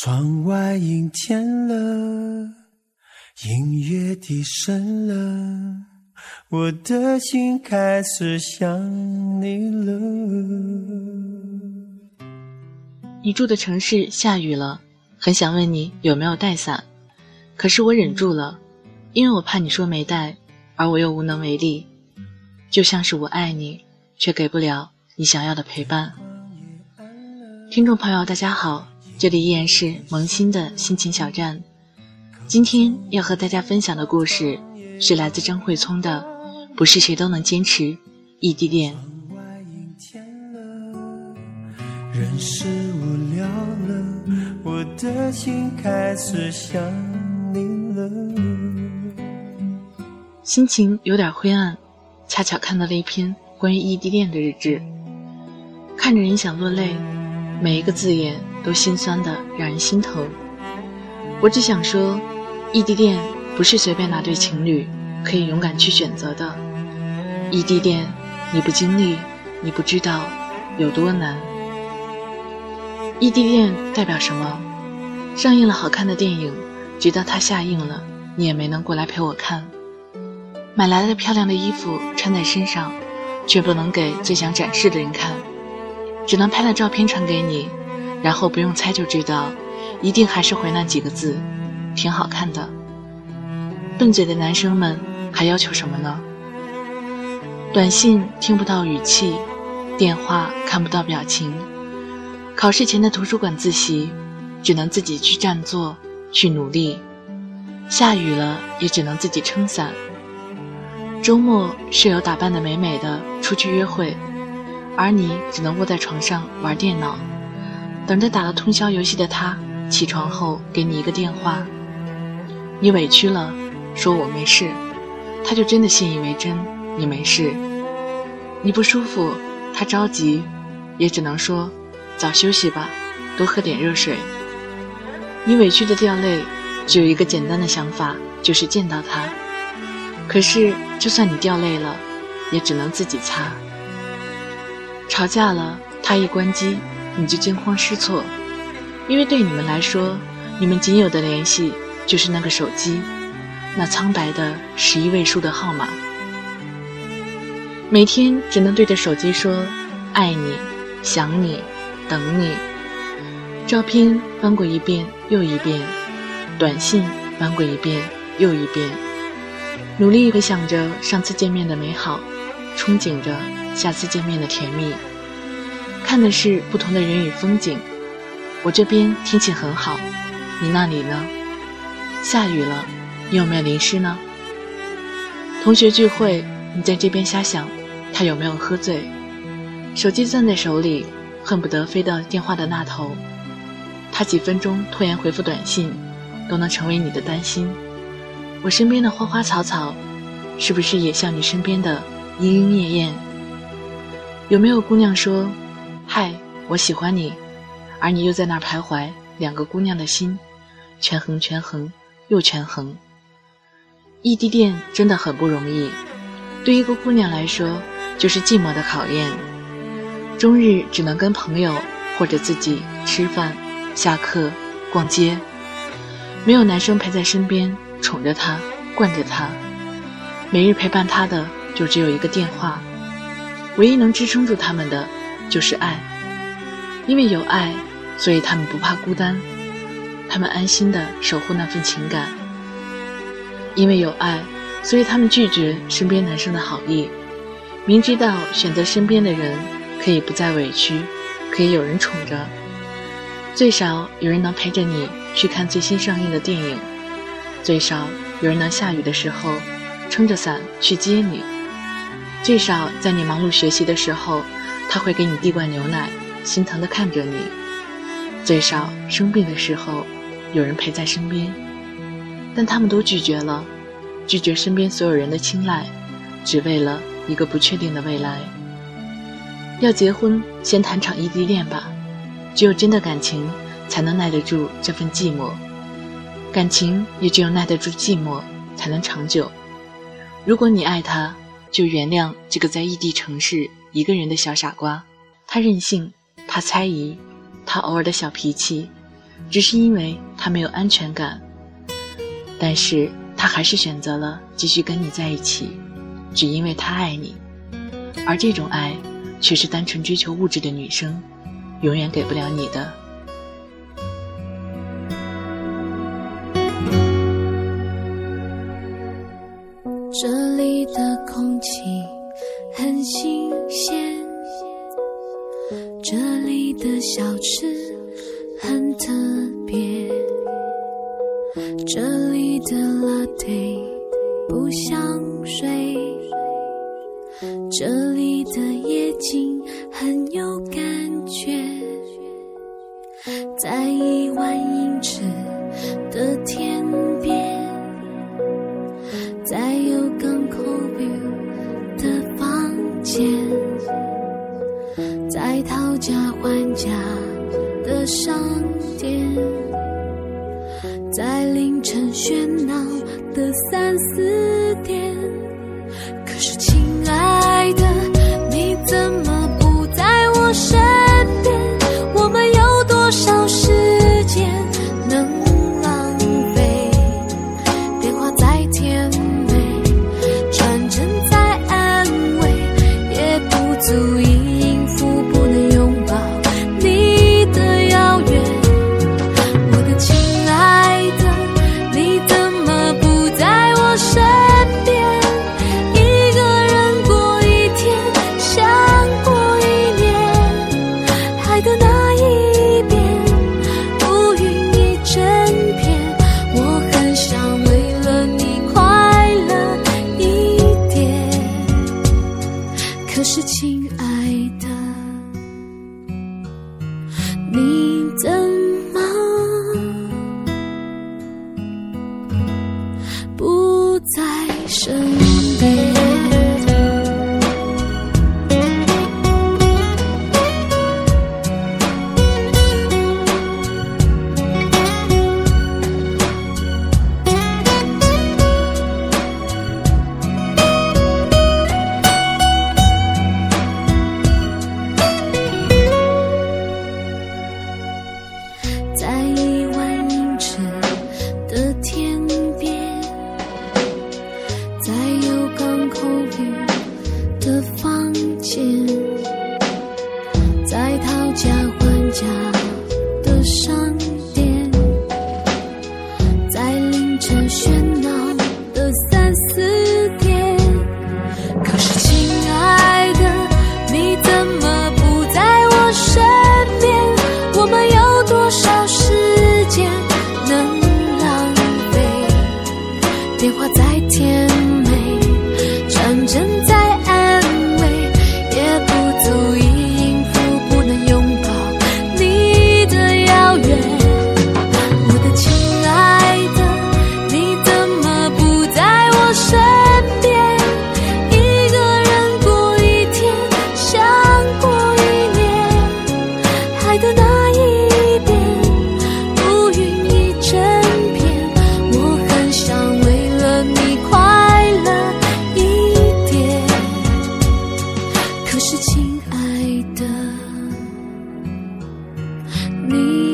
窗外阴天了，音乐低声了，我的心开始想你了。你住的城市下雨了，很想问你有没有带伞，可是我忍住了，因为我怕你说没带，而我又无能为力。就像是我爱你，却给不了你想要的陪伴。听众朋友，大家好，这里依然是萌新的心情小站。今天要和大家分享的故事是来自张慧聪的《不是谁都能坚持异地恋》。人是无聊了，我的心开始想你了。心情有点灰暗。恰巧看到了一篇关于异地恋的日志，看着人想落泪，每一个字眼都心酸的让人心疼。我只想说，异地恋不是随便哪对情侣可以勇敢去选择的。异地恋，你不经历，你不知道有多难。异地恋代表什么？上映了好看的电影，直到它下映了，你也没能过来陪我看。买来了漂亮的衣服穿在身上，却不能给最想展示的人看，只能拍了照片传给你，然后不用猜就知道，一定还是回那几个字，挺好看的。笨嘴的男生们还要求什么呢？短信听不到语气，电话看不到表情，考试前的图书馆自习，只能自己去占座去努力，下雨了也只能自己撑伞。周末，室友打扮的美美的出去约会，而你只能窝在床上玩电脑，等着打了通宵游戏的他起床后给你一个电话。你委屈了，说我没事，他就真的信以为真，你没事。你不舒服，他着急，也只能说早休息吧，多喝点热水。你委屈的掉泪，只有一个简单的想法，就是见到他。可是，就算你掉泪了，也只能自己擦。吵架了，他一关机，你就惊慌失措，因为对你们来说，你们仅有的联系就是那个手机，那苍白的十一位数的号码。每天只能对着手机说“爱你”“想你”“等你”，照片翻过一遍又一遍，短信翻过一遍又一遍。努力回想着上次见面的美好，憧憬着下次见面的甜蜜。看的是不同的人与风景。我这边天气很好，你那里呢？下雨了，你有没有淋湿呢？同学聚会，你在这边瞎想，他有没有喝醉？手机攥在手里，恨不得飞到电话的那头。他几分钟拖延回复短信，都能成为你的担心。我身边的花花草草，是不是也像你身边的莺莺燕燕？有没有姑娘说：“嗨，我喜欢你”，而你又在那儿徘徊？两个姑娘的心，权衡权衡又权衡。异地恋真的很不容易，对一个姑娘来说，就是寂寞的考验。终日只能跟朋友或者自己吃饭、下课、逛街，没有男生陪在身边。宠着她，惯着她，每日陪伴她的就只有一个电话。唯一能支撑住他们的，就是爱。因为有爱，所以他们不怕孤单，他们安心的守护那份情感。因为有爱，所以他们拒绝身边男生的好意，明知道选择身边的人可以不再委屈，可以有人宠着，最少有人能陪着你去看最新上映的电影。最少有人能下雨的时候撑着伞去接你，最少在你忙碌学习的时候，他会给你递罐牛奶，心疼地看着你。最少生病的时候有人陪在身边，但他们都拒绝了，拒绝身边所有人的青睐，只为了一个不确定的未来。要结婚，先谈场异地恋吧，只有真的感情才能耐得住这份寂寞。感情也只有耐得住寂寞，才能长久。如果你爱他，就原谅这个在异地城市一个人的小傻瓜他任性他猜疑他偶尔的小脾气只是因为他没有安全感。但是他还是选择了继续跟你在一起只因为他爱你。而这种爱却是单纯追求物质的女生永远给不了你的。这里的空气睡不想睡思选择。记得你